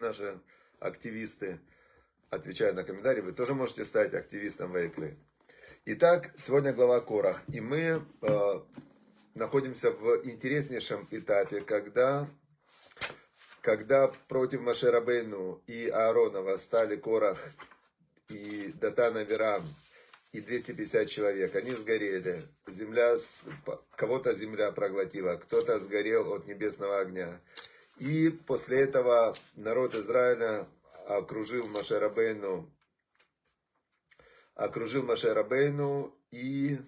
Наши активисты отвечают на комментарии. Вы тоже можете стать активистом Вайкры. Итак, сегодня глава Корах. И мы э, находимся в интереснейшем этапе, когда, когда против Машерабейну и Аарона восстали Корах и Датана Верам и 250 человек. Они сгорели. Земля, кого-то земля проглотила, кто-то сгорел от небесного огня. И после этого народ Израиля окружил Машерабейну, окружил Машерабейну и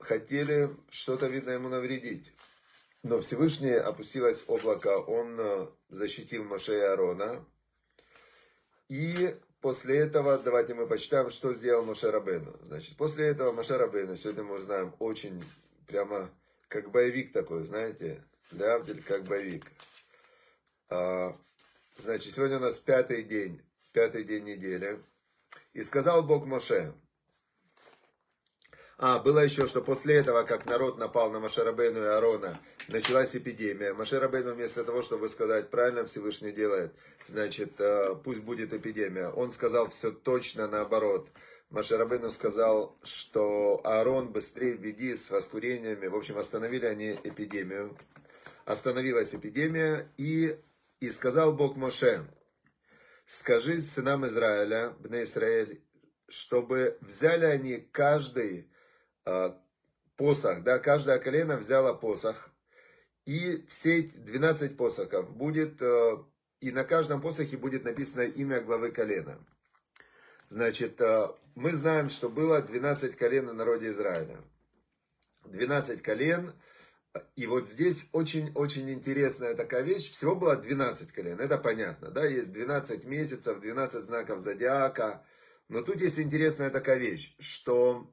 хотели что-то, видно, ему навредить. Но Всевышний опустилось облако, он э, защитил Моше и Аарона. И после этого, давайте мы почитаем, что сделал Моше Рабейну. Значит, после этого Моше Рабейну, сегодня мы узнаем очень прямо как боевик такой, знаете, Лявдель как боевик. А, значит, сегодня у нас пятый день, пятый день недели. И сказал Бог Моше, а, было еще, что после этого, как народ напал на Машарабейну и Арона, началась эпидемия. Машарабейну вместо того, чтобы сказать, правильно Всевышний делает, значит, э, пусть будет эпидемия. Он сказал все точно наоборот. Машарабейну сказал, что Аарон быстрее веди с воскурениями. В общем, остановили они эпидемию. Остановилась эпидемия, и, и сказал Бог Моше, скажи сынам Израиля, Бне Израиль, чтобы взяли они каждый посох, да, каждое колено взяло посох, и все 12 посохов будет, э, и на каждом посохе будет написано имя главы колена. Значит, э, мы знаем, что было 12 колен на народе Израиля. 12 колен. И вот здесь очень-очень интересная такая вещь. Всего было 12 колен, это понятно. Да? Есть 12 месяцев, 12 знаков зодиака. Но тут есть интересная такая вещь, что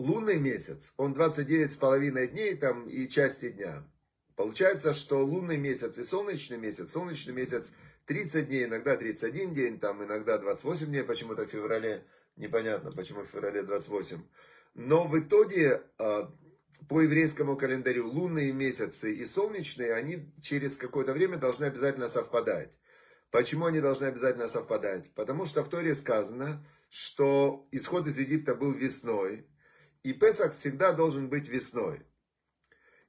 лунный месяц, он 29 с половиной дней там и части дня. Получается, что лунный месяц и солнечный месяц, солнечный месяц 30 дней, иногда 31 день, там иногда 28 дней, почему-то в феврале, непонятно, почему в феврале 28. Но в итоге а, по еврейскому календарю лунные месяцы и солнечные, они через какое-то время должны обязательно совпадать. Почему они должны обязательно совпадать? Потому что в Торе сказано, что исход из Египта был весной, и Песах всегда должен быть весной.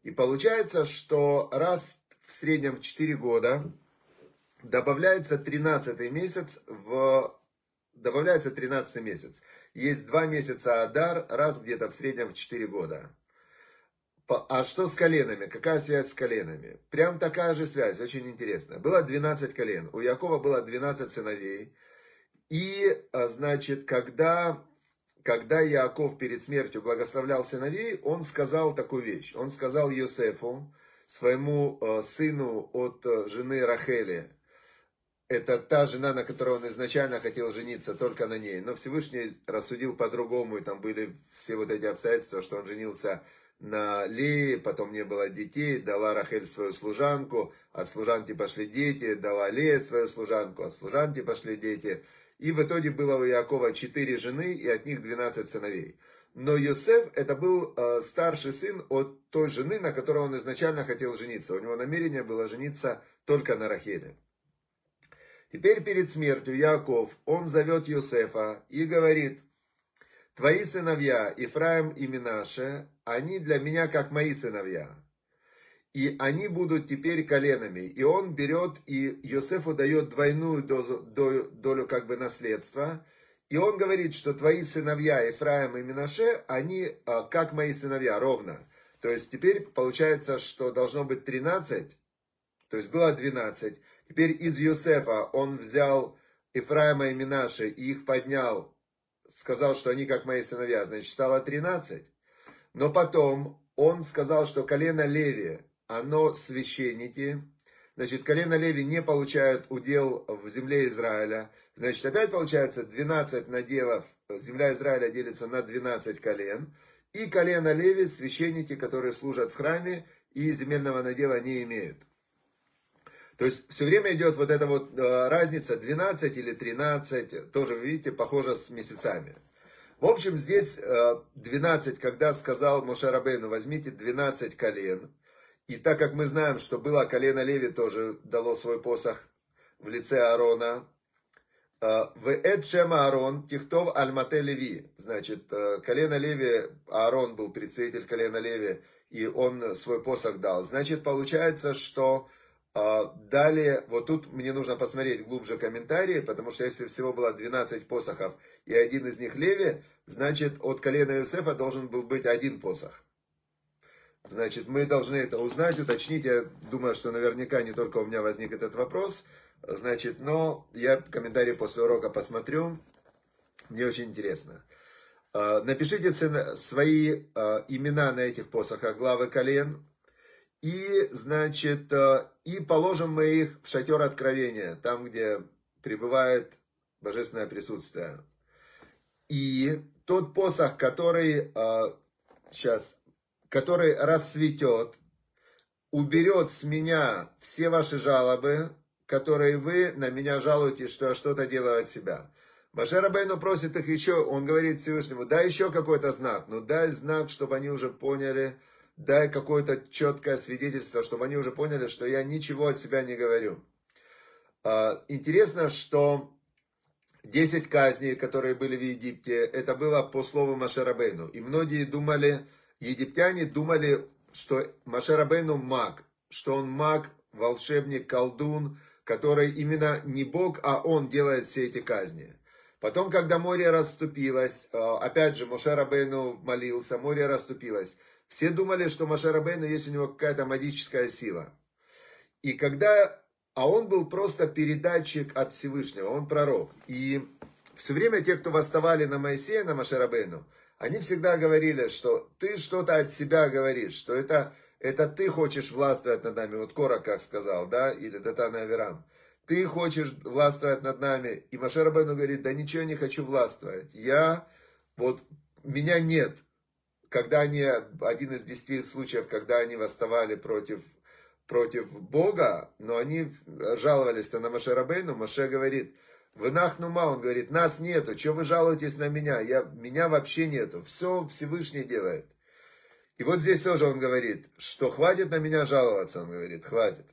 И получается, что раз в среднем в 4 года добавляется 13 месяц в добавляется 13 месяц. Есть два месяца Адар, раз где-то в среднем в 4 года. А что с коленами? Какая связь с коленами? Прям такая же связь, очень интересно. Было 12 колен. У Якова было 12 сыновей. И, а, значит, когда, когда Яков перед смертью благословлял сыновей, он сказал такую вещь. Он сказал Йосефу, своему а, сыну от а, жены Рахели, это та жена, на которой он изначально хотел жениться, только на ней. Но Всевышний рассудил по-другому, и там были все вот эти обстоятельства, что он женился на Лее, потом не было детей, дала Рахель свою служанку, от служанки пошли дети, дала Лея свою служанку, от служанки пошли дети. И в итоге было у Якова четыре жены, и от них двенадцать сыновей. Но Йосеф это был э, старший сын от той жены, на которой он изначально хотел жениться. У него намерение было жениться только на Рахеле. Теперь перед смертью Яков, он зовет Йосефа и говорит, твои сыновья, Ифраим и Минаше, они для меня как мои сыновья. И они будут теперь коленами. И он берет, и Йосефу дает двойную дозу, долю как бы наследства. И он говорит, что твои сыновья, Ефраим и Минаше, они а, как мои сыновья, ровно. То есть теперь получается, что должно быть 13, то есть было 12. Теперь из Юсефа он взял Ифраима и Минаши и их поднял, сказал, что они как мои сыновья, значит, стало 13. Но потом он сказал, что колено Леви, оно священники, значит, колено Леви не получают удел в земле Израиля. Значит, опять получается 12 наделов, земля Израиля делится на 12 колен. И колено Леви, священники, которые служат в храме, и земельного надела не имеют. То есть все время идет вот эта вот э, разница 12 или 13, тоже, видите, похоже с месяцами. В общем, здесь 12, когда сказал Мошарабейну, возьмите 12 колен. И так как мы знаем, что было колено Леви тоже дало свой посох в лице Аарона, в Эд Шема Аарон, Тихтов Альмате Леви. Значит, колено Леви, Аарон был представитель колена Леви, и он свой посох дал. Значит, получается, что далее, вот тут мне нужно посмотреть глубже комментарии, потому что если всего было 12 посохов, и один из них Леви, значит, от колена Иосифа должен был быть один посох. Значит, мы должны это узнать, уточнить. Я думаю, что наверняка не только у меня возник этот вопрос. Значит, но я комментарии после урока посмотрю. Мне очень интересно. А, напишите свои а, имена на этих посохах, главы колен. И, значит, а, и положим мы их в шатер откровения, там, где пребывает божественное присутствие. И тот посох, который, сейчас, который расцветет, уберет с меня все ваши жалобы, которые вы на меня жалуете, что я что-то делаю от себя. Маше Рабейну просит их еще, он говорит Всевышнему, дай еще какой-то знак, ну дай знак, чтобы они уже поняли, дай какое-то четкое свидетельство, чтобы они уже поняли, что я ничего от себя не говорю. А, интересно, что 10 казней, которые были в Египте, это было по слову Машарабейну. И многие думали, египтяне думали, что Машарабейну маг, что он маг, волшебник, колдун, который именно не Бог, а он делает все эти казни. Потом, когда море расступилось, э, опять же, Моше Рабейну молился, море расступилось. Все думали, что Моше Рабейну есть у него какая-то магическая сила. И когда, а он был просто передатчик от Всевышнего, он пророк. И все время те, кто восставали на Моисея, на Моше Рабейну, они всегда говорили, что ты что-то от себя говоришь, что это это ты хочешь властвовать над нами. Вот Кора как сказал, да, или Датана Аверам. Ты хочешь властвовать над нами. И Машер Рабейну говорит, да ничего не хочу властвовать. Я, вот, меня нет. Когда они, один из десяти случаев, когда они восставали против, против Бога, но они жаловались-то на Маше Рабейну, Маше говорит, вы нахнума, он говорит, нас нету, что вы жалуетесь на меня? Я, меня вообще нету, все Всевышний делает. И вот здесь тоже он говорит, что хватит на меня жаловаться, он говорит, хватит.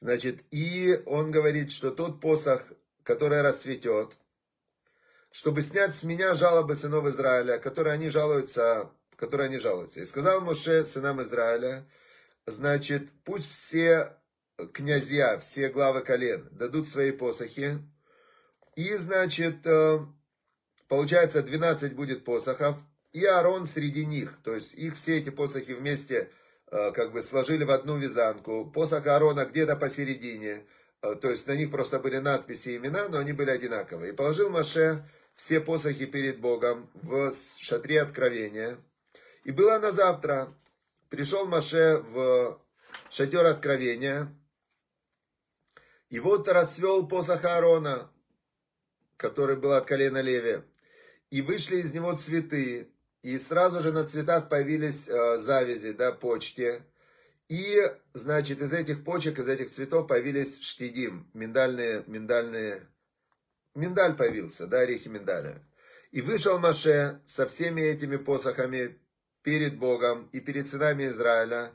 Значит, и он говорит, что тот посох, который расцветет, чтобы снять с меня жалобы сынов Израиля, которые они жалуются, которые они жалуются. И сказал Моше сынам Израиля, значит, пусть все князья, все главы колен дадут свои посохи. И, значит, э, получается, 12 будет посохов, и Аарон среди них. То есть их все эти посохи вместе э, как бы сложили в одну вязанку. Посох Аарона где-то посередине. Э, то есть на них просто были надписи и имена, но они были одинаковые. И положил Маше все посохи перед Богом в шатре откровения. И было на завтра. Пришел Маше в шатер откровения. И вот расцвел посох Аарона, который был от колена Леви. И вышли из него цветы, и сразу же на цветах появились э, завязи, да, почки. И, значит, из этих почек, из этих цветов появились штидим, миндальные, миндальные, миндаль появился, да, орехи миндаля. И вышел Маше со всеми этими посохами перед Богом и перед сынами Израиля,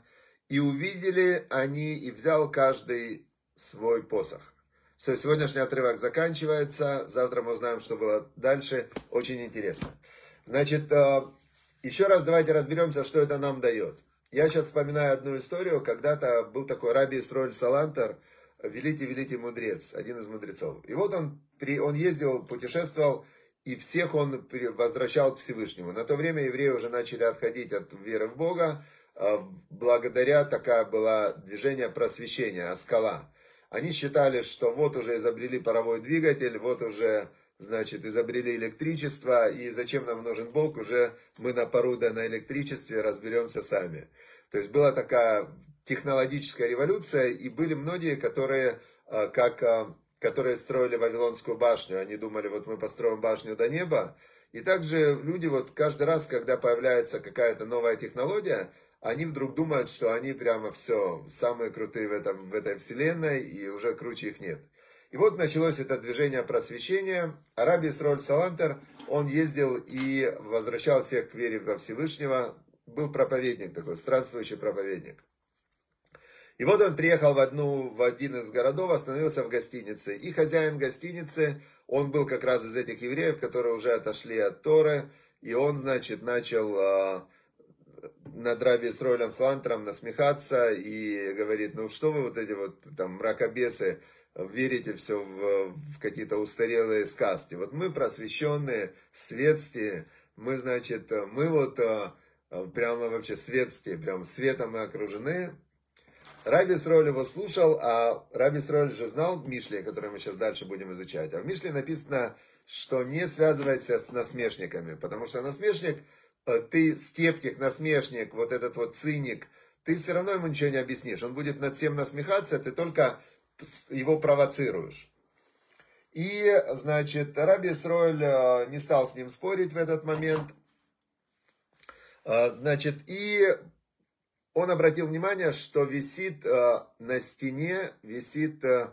и увидели они, и взял каждый свой посох. Все, сегодняшний отрывок заканчивается, завтра мы узнаем, что было дальше, очень интересно. Значит, э, еще раз давайте разберемся, что это нам дает. Я сейчас вспоминаю одну историю. Когда-то был такой раби Исроэль Салантер, великий-великий мудрец, один из мудрецов. И вот он, он ездил, путешествовал, и всех он возвращал к Всевышнему. На то время евреи уже начали отходить от веры в Бога, а, благодаря такая была движение просвещения, скала. Они считали, что вот уже изобрели паровой двигатель, вот уже значит, изобрели электричество, и зачем нам нужен Бог, уже мы на пару да на электричестве разберемся сами. То есть была такая технологическая революция, и были многие, которые, а, как, а, которые строили Вавилонскую башню, они думали, вот мы построим башню до неба, и также люди вот каждый раз, когда появляется какая-то новая технология, они вдруг думают, что они прямо все, самые крутые в, этом, в этой вселенной, и уже круче их нет. И вот началось это движение просвещения. Арабий Сроль Салантер, он ездил и возвращал всех к вере во Всевышнего. Был проповедник такой, странствующий проповедник. И вот он приехал в, одну, в один из городов, остановился в гостинице. И хозяин гостиницы, он был как раз из этих евреев, которые уже отошли от Торы. И он, значит, начал э, над Раби Исроилем Слантером насмехаться и говорит, ну что вы вот эти вот там мракобесы, верите все в, в какие-то устарелые сказки. Вот мы просвещенные, светские, мы, значит, мы вот э, прямо вообще светские, прям светом мы окружены, Раби Сроль его слушал, а Раби Сроль же знал Мишли, который мы сейчас дальше будем изучать. А в Мишле написано, что не связывайся с насмешниками, потому что насмешник, ты скептик, насмешник, вот этот вот циник, ты все равно ему ничего не объяснишь. Он будет над всем насмехаться, ты только его провоцируешь. И, значит, Раби Сройль э, не стал с ним спорить в этот момент. Э, значит, и он обратил внимание, что висит э, на стене, висит... Э,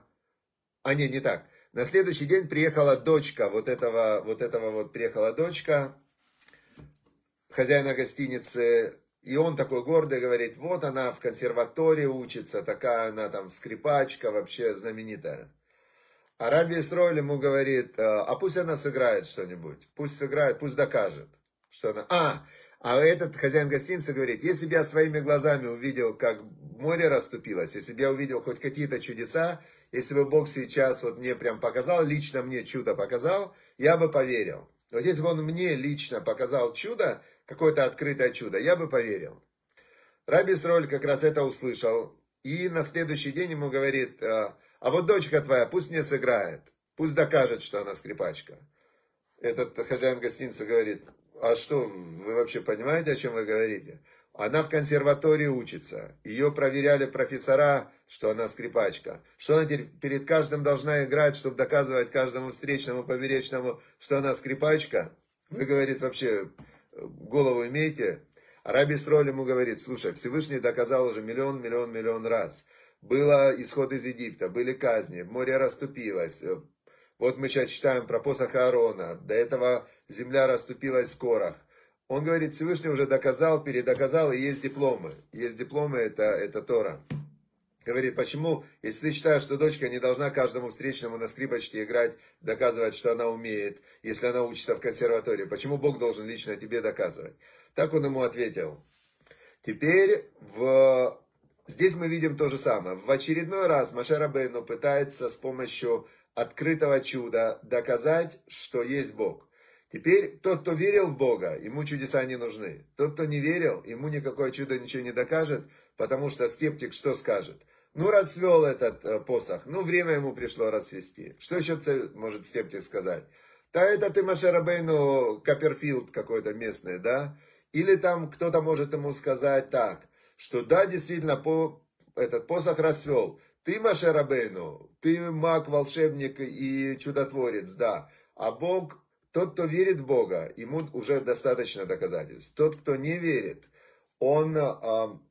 а не, не так. На следующий день приехала дочка вот этого, вот этого вот приехала дочка хозяина гостиницы, и он такой гордый говорит, вот она в консерватории учится, такая она там скрипачка, вообще знаменитая. А Раби Исроиль ему говорит, а пусть она сыграет что-нибудь, пусть сыграет, пусть докажет, что она... А, а этот хозяин гостиницы говорит, если бы я своими глазами увидел, как море расступилось, если бы я увидел хоть какие-то чудеса, если бы Бог сейчас вот мне прям показал, лично мне чудо показал, я бы поверил. Вот если бы он мне лично показал чудо, какое-то открытое чудо, я бы поверил. Раби Сроль как раз это услышал, и на следующий день ему говорит, а, а вот дочка твоя пусть мне сыграет, пусть докажет, что она скрипачка. Этот хозяин гостиницы говорит, а что, вы вообще понимаете, о чем вы говорите? Она в консерватории учится. Ее проверяли профессора, что она скрипачка. Что она перед каждым должна играть, чтобы доказывать каждому встречному, поперечному, что она скрипачка? Вы, говорит, вообще голову имеете? Раби Сроль ему говорит, слушай, Всевышний доказал уже миллион, миллион, миллион раз. Было исход из Египта, были казни, море расступилось, вот мы сейчас читаем про посох Аарона. До этого земля расступилась в корах. Он говорит, Всевышний уже доказал, передоказал, и есть дипломы. Есть дипломы, это, это Тора. Говорит, почему, если ты считаешь, что дочка не должна каждому встречному на скрипочке играть, доказывать, что она умеет, если она учится в консерватории, почему Бог должен лично тебе доказывать? Так он ему ответил. Теперь в... здесь мы видим то же самое. В очередной раз Машера Бейну пытается с помощью открытого чуда доказать, что есть Бог. Теперь тот, кто верил в Бога, ему чудеса не нужны. Тот, кто не верил, ему никакое чудо ничего не докажет, потому что скептик что скажет? Ну, расцвел этот э, посох, ну, время ему пришло расцвести. Что еще может скептик сказать? Да это ты, Машарабейну, Копперфилд какой-то местный, да? Или там кто-то может ему сказать так, что да, действительно, по, этот посох расцвел. Ты, Маше Рабейну, ты маг, волшебник и чудотворец, да. А Бог, тот, кто верит в Бога, ему уже достаточно доказательств. Тот, кто не верит, он... А,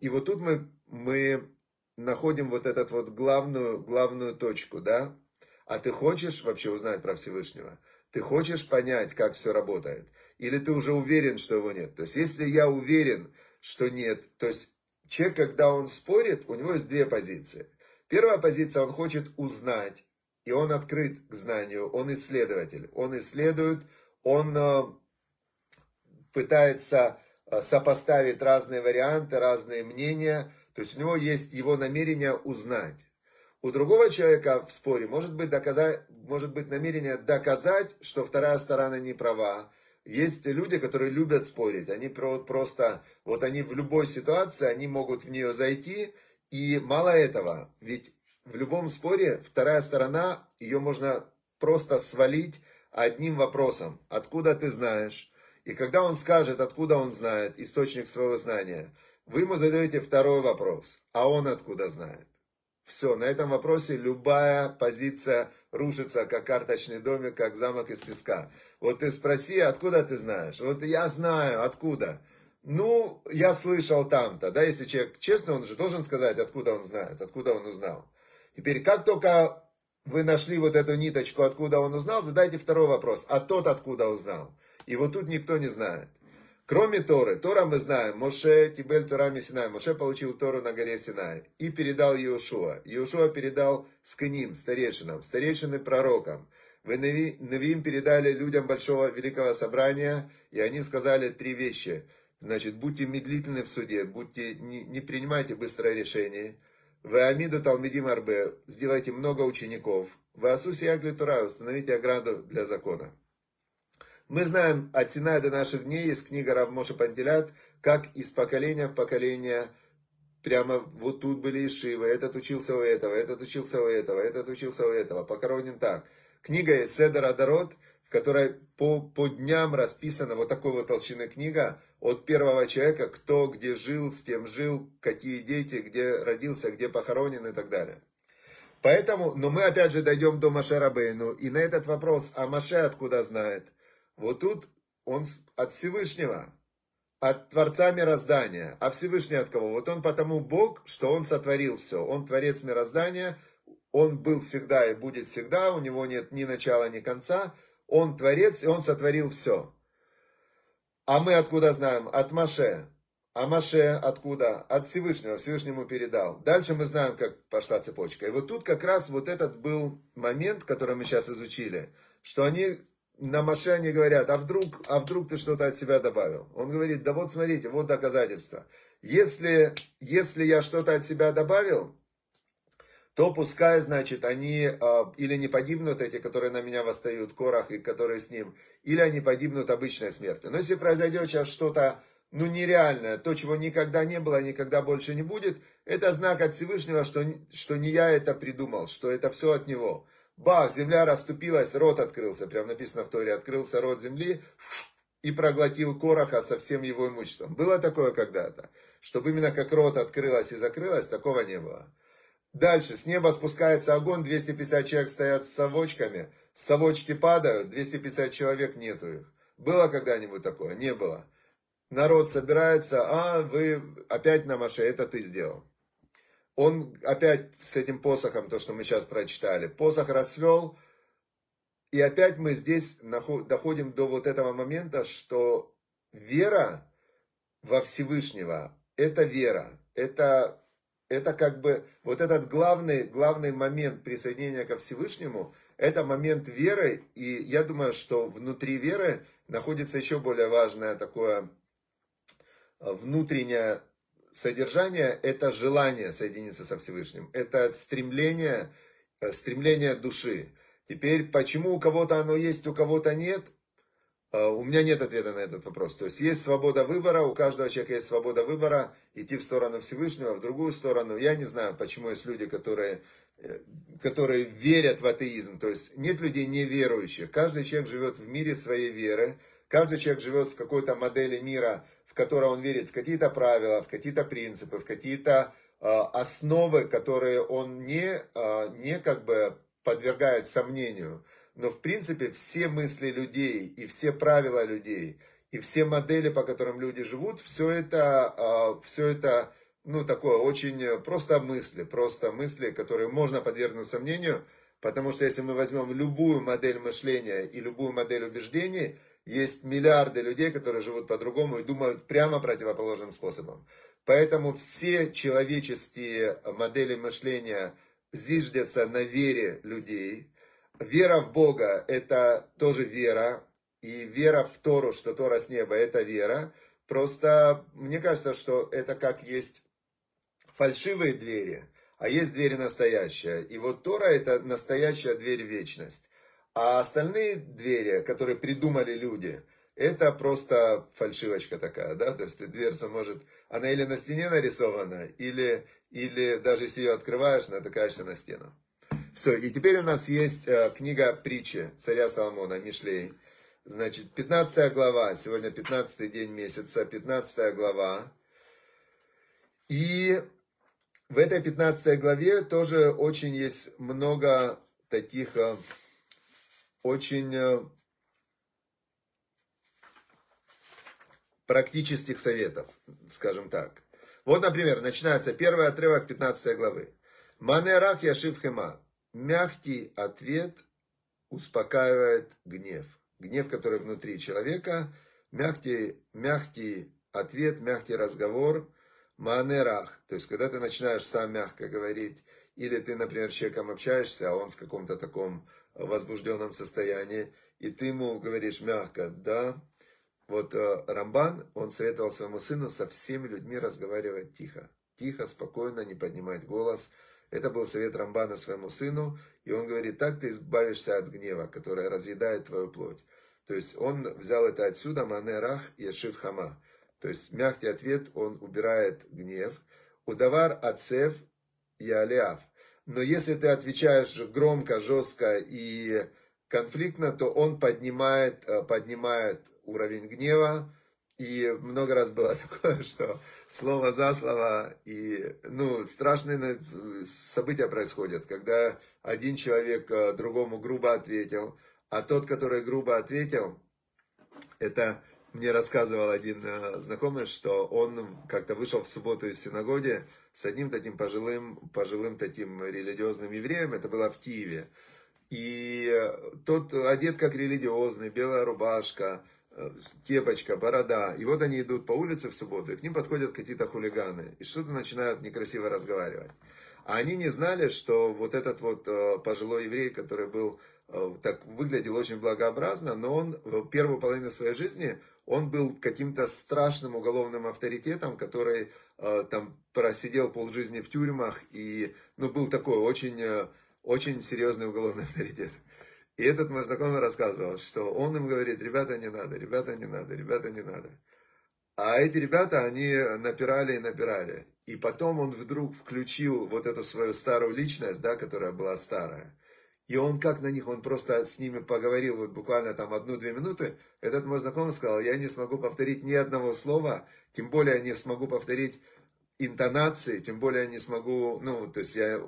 и вот тут мы, мы находим вот эту вот главную, главную точку, да? А ты хочешь вообще узнать про Всевышнего? Ты хочешь понять, как все работает? Или ты уже уверен, что его нет? То есть, если я уверен, что нет, то есть Человек, когда он спорит, у него есть две позиции. Первая позиция, он хочет узнать, и он открыт к знанию, он исследователь. Он исследует, он э, пытается э, сопоставить разные варианты, разные мнения. То есть у него есть его намерение узнать. У другого человека в споре может быть, доказать, может быть намерение доказать, что вторая сторона не права, есть люди, которые любят спорить. Они просто, вот они в любой ситуации, они могут в нее зайти. И мало этого, ведь в любом споре вторая сторона, ее можно просто свалить одним вопросом. Откуда ты знаешь? И когда он скажет, откуда он знает, источник своего знания, вы ему задаете второй вопрос. А он откуда знает? Все, на этом вопросе любая позиция рушится, как карточный домик, как замок из песка. Вот ты спроси, откуда ты знаешь? Вот я знаю, откуда. Ну, я слышал там-то, да, если человек честный, он же должен сказать, откуда он знает, откуда он узнал. Теперь, как только вы нашли вот эту ниточку, откуда он узнал, задайте второй вопрос. А тот откуда узнал? И вот тут никто не знает. Кроме Торы, Тора мы знаем, Моше Тибель Тора Синай, Моше получил Тору на горе Синай и передал Иешуа. Иешуа передал Сканим, старейшинам, старейшины пророкам. Вы Навиим передали людям большого великого собрания, и они сказали три вещи. Значит, будьте медлительны в суде, будьте, не, не принимайте быстрое решение. Вы Амиду Талмидим Арбе, сделайте много учеников. Вы Асуси Ягли Тура, установите ограду для закона. Мы знаем от Синая до наших дней, есть книга Равмоша Пантелят, как из поколения в поколение прямо вот тут были Ишивы, этот учился у этого, этот учился у этого, этот учился у этого, похоронен так. Книга есть Седер Адарот, в которой по, по дням расписана вот такой вот толщины книга от первого человека, кто где жил, с кем жил, какие дети, где родился, где похоронен и так далее. Поэтому, но мы опять же дойдем до Маше Рабейну, и на этот вопрос, а Маше откуда знает – вот тут он от Всевышнего, от Творца мироздания. А Всевышний от кого? Вот он потому Бог, что он сотворил все. Он Творец мироздания, он был всегда и будет всегда, у него нет ни начала, ни конца. Он Творец, и он сотворил все. А мы откуда знаем? От Маше. А Маше откуда? От Всевышнего. Всевышнему передал. Дальше мы знаем, как пошла цепочка. И вот тут как раз вот этот был момент, который мы сейчас изучили, что они на Маше они говорят, а вдруг, а вдруг ты что-то от себя добавил? Он говорит, да вот смотрите, вот доказательство. Если, если я что-то от себя добавил, то пускай, значит, они э, или не погибнут, эти, которые на меня восстают, Корах и которые с ним, или они погибнут обычной смертью. Но если произойдет сейчас что-то, ну, нереальное, то, чего никогда не было, никогда больше не будет, это знак от Всевышнего, что, что не я это придумал, что это все от Него. Бах, земля расступилась, рот открылся. Прям написано в Торе, открылся рот земли и проглотил Короха со всем его имуществом. Было такое когда-то. Чтобы именно как рот открылась и закрылась, такого не было. Дальше, с неба спускается огонь, 250 человек стоят с совочками, совочки падают, 250 человек нету их. Было когда-нибудь такое? Не было. Народ собирается, а вы опять на Маше, это ты сделал он опять с этим посохом, то, что мы сейчас прочитали, посох расцвел, и опять мы здесь доходим до вот этого момента, что вера во Всевышнего – это вера, это, это как бы вот этот главный, главный момент присоединения ко Всевышнему, это момент веры, и я думаю, что внутри веры находится еще более важное такое э, внутреннее содержание – это желание соединиться со Всевышним, это стремление, э, стремление души. Теперь, почему у кого-то оно есть, у кого-то нет, у меня нет ответа на этот вопрос. То есть, есть свобода выбора, у каждого человека есть свобода выбора, идти в сторону Всевышнего, в другую сторону. Я не знаю, почему есть люди, которые, э, которые верят в атеизм. То есть, нет людей неверующих. Каждый человек живет в мире своей веры, Каждый человек живет в какой-то модели мира, в которой он верит в какие-то правила, в какие-то принципы, в какие-то э, основы, которые он не, э, не как бы подвергает сомнению. Но в принципе все мысли людей и все правила людей и все модели, по которым люди живут, все это, э, все это ну, такое очень просто мысли, просто мысли, которые можно подвергнуть сомнению, потому что если мы возьмем любую модель мышления и любую модель убеждений, есть миллиарды людей, которые живут по-другому и думают прямо противоположным способом. Поэтому все человеческие модели мышления зиждятся на вере людей. Вера в Бога – это тоже вера. И вера в Тору, что Тора с неба – это вера. Просто мне кажется, что это как есть фальшивые двери, а есть двери настоящие. И вот Тора – это настоящая дверь в вечность. А остальные двери, которые придумали люди, это просто фальшивочка такая, да, то есть дверца может, она или на стене нарисована, или, или даже если ее открываешь, натыкаешься на стену. Все, и теперь у нас есть э, книга притчи царя Соломона, Мишлей. Значит, 15 глава, сегодня 15 день месяца, 15 глава. И в этой 15 главе тоже очень есть много таких э, очень э, практических советов, скажем так. Вот, например, начинается первый отрывок 15 главы. Манерах Яшив Хема. Мягкий ответ успокаивает гнев. Гнев, который внутри человека, мягкий, мягкий ответ, мягкий разговор, манерах. То есть, когда ты начинаешь сам мягко говорить, или ты, например, с человеком общаешься, а он в каком-то таком возбужденном состоянии, и ты ему говоришь мягко, да, вот э, Рамбан, он советовал своему сыну со всеми людьми разговаривать тихо. Тихо, спокойно, не поднимать голос. Это был совет Рамбана своему сыну. И он говорит, так ты избавишься от гнева, который разъедает твою плоть. То есть он взял это отсюда, манерах ешив хама. То есть мягкий ответ, он убирает гнев. Удавар ацев ялиав. Но если ты отвечаешь громко, жестко и конфликтно, то он поднимает, э, поднимает уровень гнева. И много раз было такое, что слово за слово, и ну, страшные события происходят, когда один человек э, другому грубо ответил, а тот, который грубо ответил, это мне рассказывал один э, знакомый, что он как-то вышел в субботу из синагоги с одним таким пожилым, пожилым таким религиозным евреем, это было в Киеве. И э, тот одет как религиозный, белая рубашка, кепочка, борода. И вот они идут по улице в субботу, и к ним подходят какие-то хулиганы, и что-то начинают некрасиво разговаривать. А они не знали, что вот этот вот э, пожилой еврей, который был, э, так выглядел очень благообразно, но он в первую половину своей жизни, он был каким-то страшным уголовным авторитетом, который э, там просидел полжизни в тюрьмах, и, ну, был такой очень, очень серьезный уголовный авторитет. И этот мой знакомый рассказывал, что он им говорит, ребята, не надо, ребята, не надо, ребята, не надо. А эти ребята, они напирали и напирали. И потом он вдруг включил вот эту свою старую личность, да, которая была старая. И он как на них, он просто с ними поговорил вот буквально там одну-две минуты. Этот мой знакомый сказал, я не смогу повторить ни одного слова, тем более не смогу повторить интонации, тем более не смогу, ну, то есть я,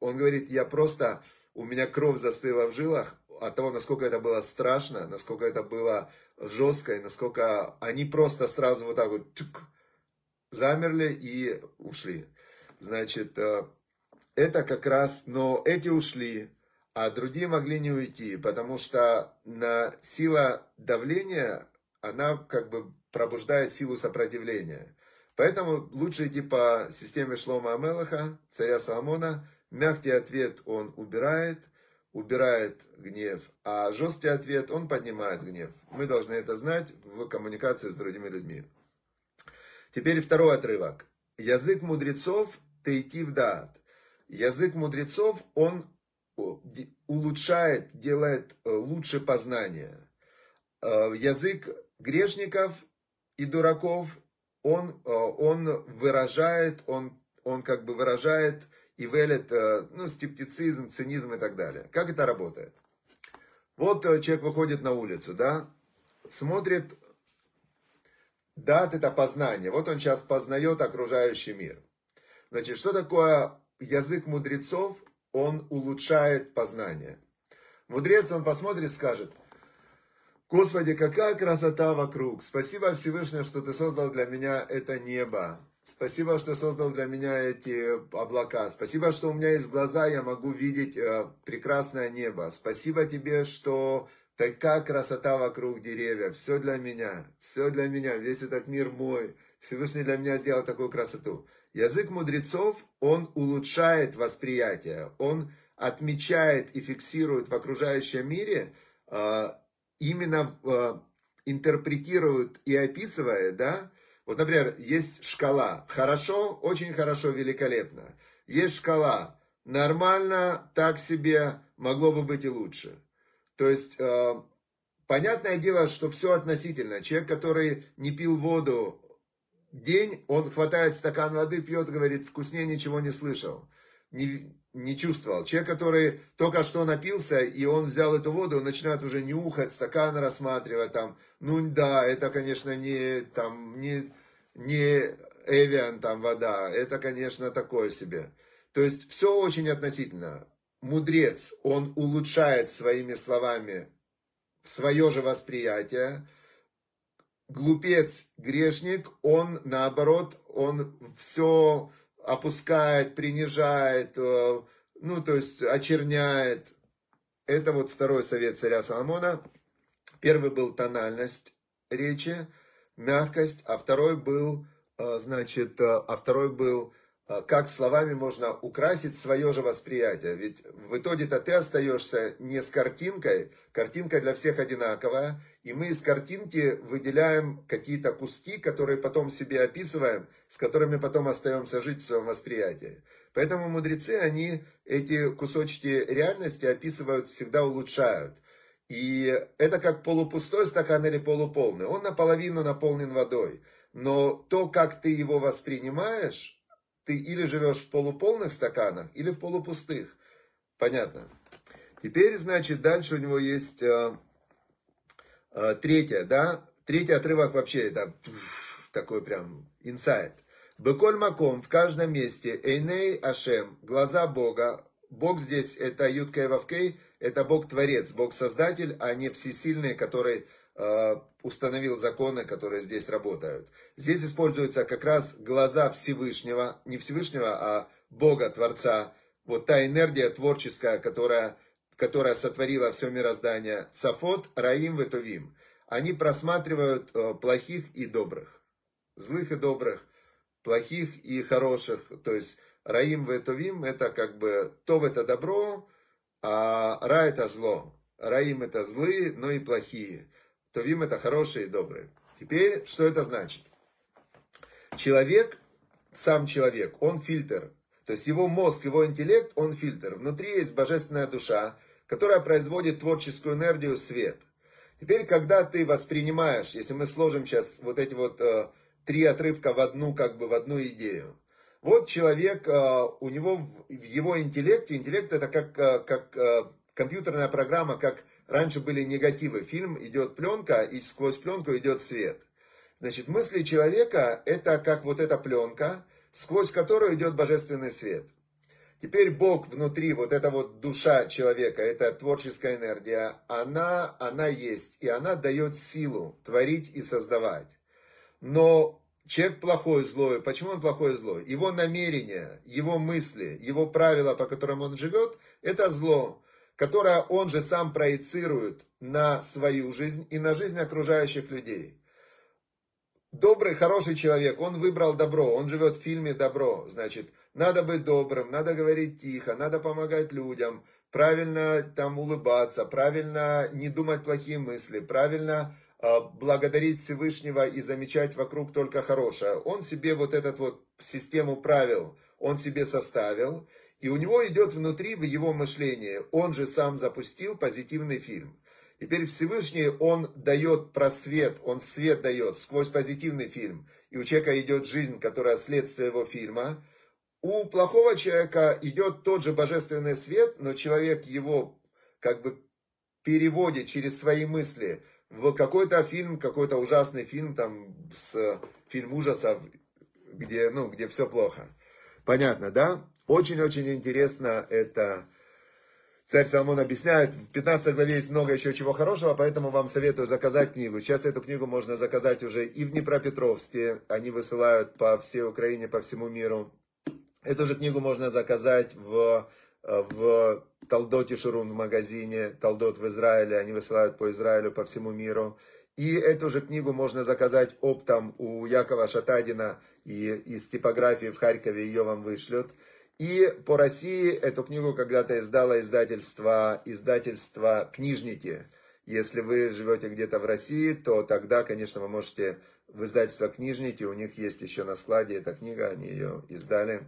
он говорит, я просто у меня кровь застыла в жилах от того, насколько это было страшно, насколько это было жестко, и насколько они просто сразу вот так вот тюк, замерли и ушли. Значит, э, это как раз, но эти ушли, а другие могли не уйти, потому что на сила давления, она как бы пробуждает силу сопротивления. Поэтому лучше идти по системе Шлома Амелаха, царя Соломона, Мягкий ответ он убирает, убирает гнев, а жесткий ответ он поднимает гнев. Мы должны это знать в коммуникации с другими людьми. Теперь второй отрывок. Язык мудрецов в дат. Язык мудрецов, он улучшает, делает э, лучше познание. Э, язык грешников и дураков, он, э, он выражает, он, он как бы выражает и велит, э, ну, скептицизм, цинизм и так далее. Как это работает? Вот э, человек выходит на улицу, да, смотрит, дат это познание. Вот он сейчас познает окружающий мир. Значит, что такое язык мудрецов? Он улучшает познание. Мудрец, он посмотрит и скажет, Господи, какая красота вокруг. Спасибо Всевышний, что ты создал для меня это небо. Спасибо, что создал для меня эти облака. Спасибо, что у меня есть глаза, я могу видеть э, прекрасное небо. Спасибо тебе, что такая красота вокруг деревьев. Все для меня, все для меня, весь этот мир мой. Всевышний для меня сделал такую красоту. Язык мудрецов, он улучшает восприятие, он отмечает и фиксирует в окружающем мире, э, именно э, интерпретирует и описывает, да, вот, например, есть шкала. Хорошо, очень хорошо, великолепно. Есть шкала. Нормально, так себе, могло бы быть и лучше. То есть, э, понятное дело, что все относительно. Человек, который не пил воду день, он хватает стакан воды, пьет, говорит, вкуснее ничего не слышал. Не, не чувствовал. Человек, который только что напился, и он взял эту воду, он начинает уже нюхать, стакан рассматривать, там, ну да, это, конечно, не, там, не, не Эвиан, там, вода, это, конечно, такое себе. То есть, все очень относительно. Мудрец, он улучшает своими словами свое же восприятие. Глупец, грешник, он, наоборот, он все опускает, принижает, э, ну, то есть очерняет. Это вот второй совет царя Соломона. Первый был тональность речи, мягкость, а второй был, э, значит, э, а второй был как словами можно украсить свое же восприятие. Ведь в итоге-то ты остаешься не с картинкой, картинка для всех одинаковая, и мы из картинки выделяем какие-то куски, которые потом себе описываем, с которыми потом остаемся жить в своем восприятии. Поэтому мудрецы, они эти кусочки реальности описывают, всегда улучшают. И это как полупустой стакан или полуполный. Он наполовину наполнен водой. Но то, как ты его воспринимаешь, ты или живешь в полуполных стаканах, или в полупустых. Понятно? Теперь, значит, дальше у него есть э, э, третье, да? Третий отрывок вообще это такой прям инсайт. Беколь маком, в каждом месте, Эйней Ашем, глаза Бога. Бог здесь это Юткей Вавкей, это Бог-творец, Бог-создатель, а не всесильный, который установил законы, которые здесь работают. Здесь используются как раз глаза Всевышнего, не Всевышнего, а Бога, Творца. Вот та энергия творческая, которая, которая сотворила все мироздание. Цафот, Раим, Ветовим. Они просматривают э, плохих и добрых. Злых и добрых, плохих и хороших. То есть Раим, Ветовим это как бы то это добро, а Ра это зло. Раим это злые, но и плохие. Товим это хорошие и добрые. Теперь, что это значит? Человек, сам человек, он фильтр. То есть его мозг, его интеллект, он фильтр. Внутри есть божественная душа, которая производит творческую энергию, свет. Теперь, когда ты воспринимаешь, если мы сложим сейчас вот эти вот э, три отрывка в одну, как бы в одну идею. Вот человек, э, у него в его интеллекте, интеллект это как, э, как э, компьютерная программа, как Раньше были негативы. Фильм идет пленка, и сквозь пленку идет свет. Значит, мысли человека это как вот эта пленка, сквозь которую идет божественный свет. Теперь Бог внутри, вот эта вот душа человека, это творческая энергия, она, она есть, и она дает силу творить и создавать. Но человек плохой, злой, почему он плохой злой? Его намерения, его мысли, его правила, по которым он живет, это зло которое он же сам проецирует на свою жизнь и на жизнь окружающих людей. Добрый, хороший человек, он выбрал добро, он живет в фильме «Добро». Значит, надо быть добрым, надо говорить тихо, надо помогать людям, правильно там улыбаться, правильно не думать плохие мысли, правильно э, благодарить Всевышнего и замечать вокруг только хорошее. Он себе вот эту вот систему правил, он себе составил, и у него идет внутри, в его мышлении, он же сам запустил позитивный фильм. Теперь Всевышний, он дает просвет, он свет дает сквозь позитивный фильм. И у человека идет жизнь, которая следствие его фильма. У плохого человека идет тот же божественный свет, но человек его как бы переводит через свои мысли в какой-то фильм, какой-то ужасный фильм, там, с фильм ужасов, где, ну, где все плохо. Понятно, да? Очень-очень интересно это. Царь Соломон объясняет, в 15 главе есть много еще чего хорошего, поэтому вам советую заказать книгу. Сейчас эту книгу можно заказать уже и в Днепропетровске, они высылают по всей Украине, по всему миру. Эту же книгу можно заказать в, в Талдоте Шурун в магазине, Талдот в Израиле, они высылают по Израилю, по всему миру. И эту же книгу можно заказать оптом у Якова Шатадина и из типографии в Харькове ее вам вышлют. И по России эту книгу когда-то издало издательство, издательство «Книжники». Если вы живете где-то в России, то тогда, конечно, вы можете в издательство «Книжники», у них есть еще на складе эта книга, они ее издали.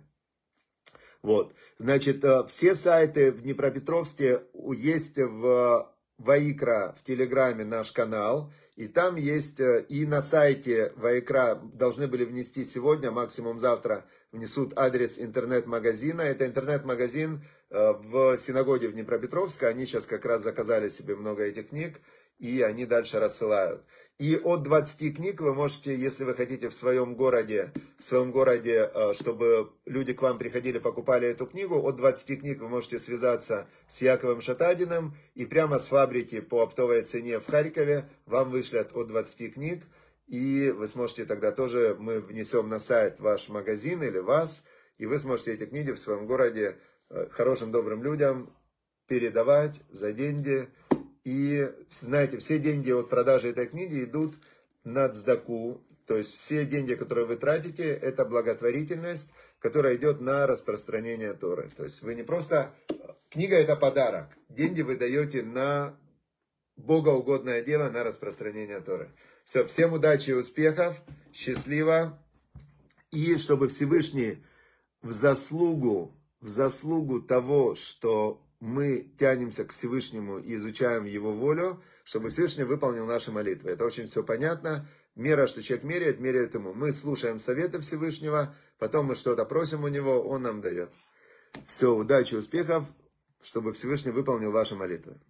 Вот, значит, э, все сайты в Днепропетровске есть в Ваикра в Телеграме наш канал, и там есть, э, и на сайте Ваикра должны были внести сегодня, максимум завтра внесут адрес интернет-магазина. Это интернет-магазин э, в синагоге в Днепропетровске, они сейчас как раз заказали себе много этих книг, и они дальше рассылают. И от 20 книг вы можете, если вы хотите в своем городе, в своем городе, э, чтобы люди к вам приходили, покупали эту книгу, от 20 книг вы можете связаться с Яковом Шатадиным, и прямо с фабрики по оптовой цене в Харькове вам вышлят от 20 книг, и вы сможете тогда тоже, мы внесем на сайт ваш магазин или вас, и вы сможете эти книги в своем городе э, хорошим, добрым людям передавать за деньги. И, знаете, все деньги от продажи этой книги идут на цдаку, то есть все деньги, которые вы тратите, это благотворительность, которая идет на распространение Торы. То есть вы не просто... Книга это подарок. Деньги вы даете на богоугодное дело, на распространение Торы. Все, всем удачи и успехов, счастливо. И чтобы Всевышний в заслугу, в заслугу того, что мы тянемся к Всевышнему и изучаем Его волю, чтобы Всевышний выполнил наши молитвы. Это очень все понятно. Мера, что человек меряет, меряет ему. Мы слушаем советы Всевышнего, потом мы что-то просим у него, он нам дает. Все, удачи, успехов, чтобы Всевышний выполнил ваши молитвы.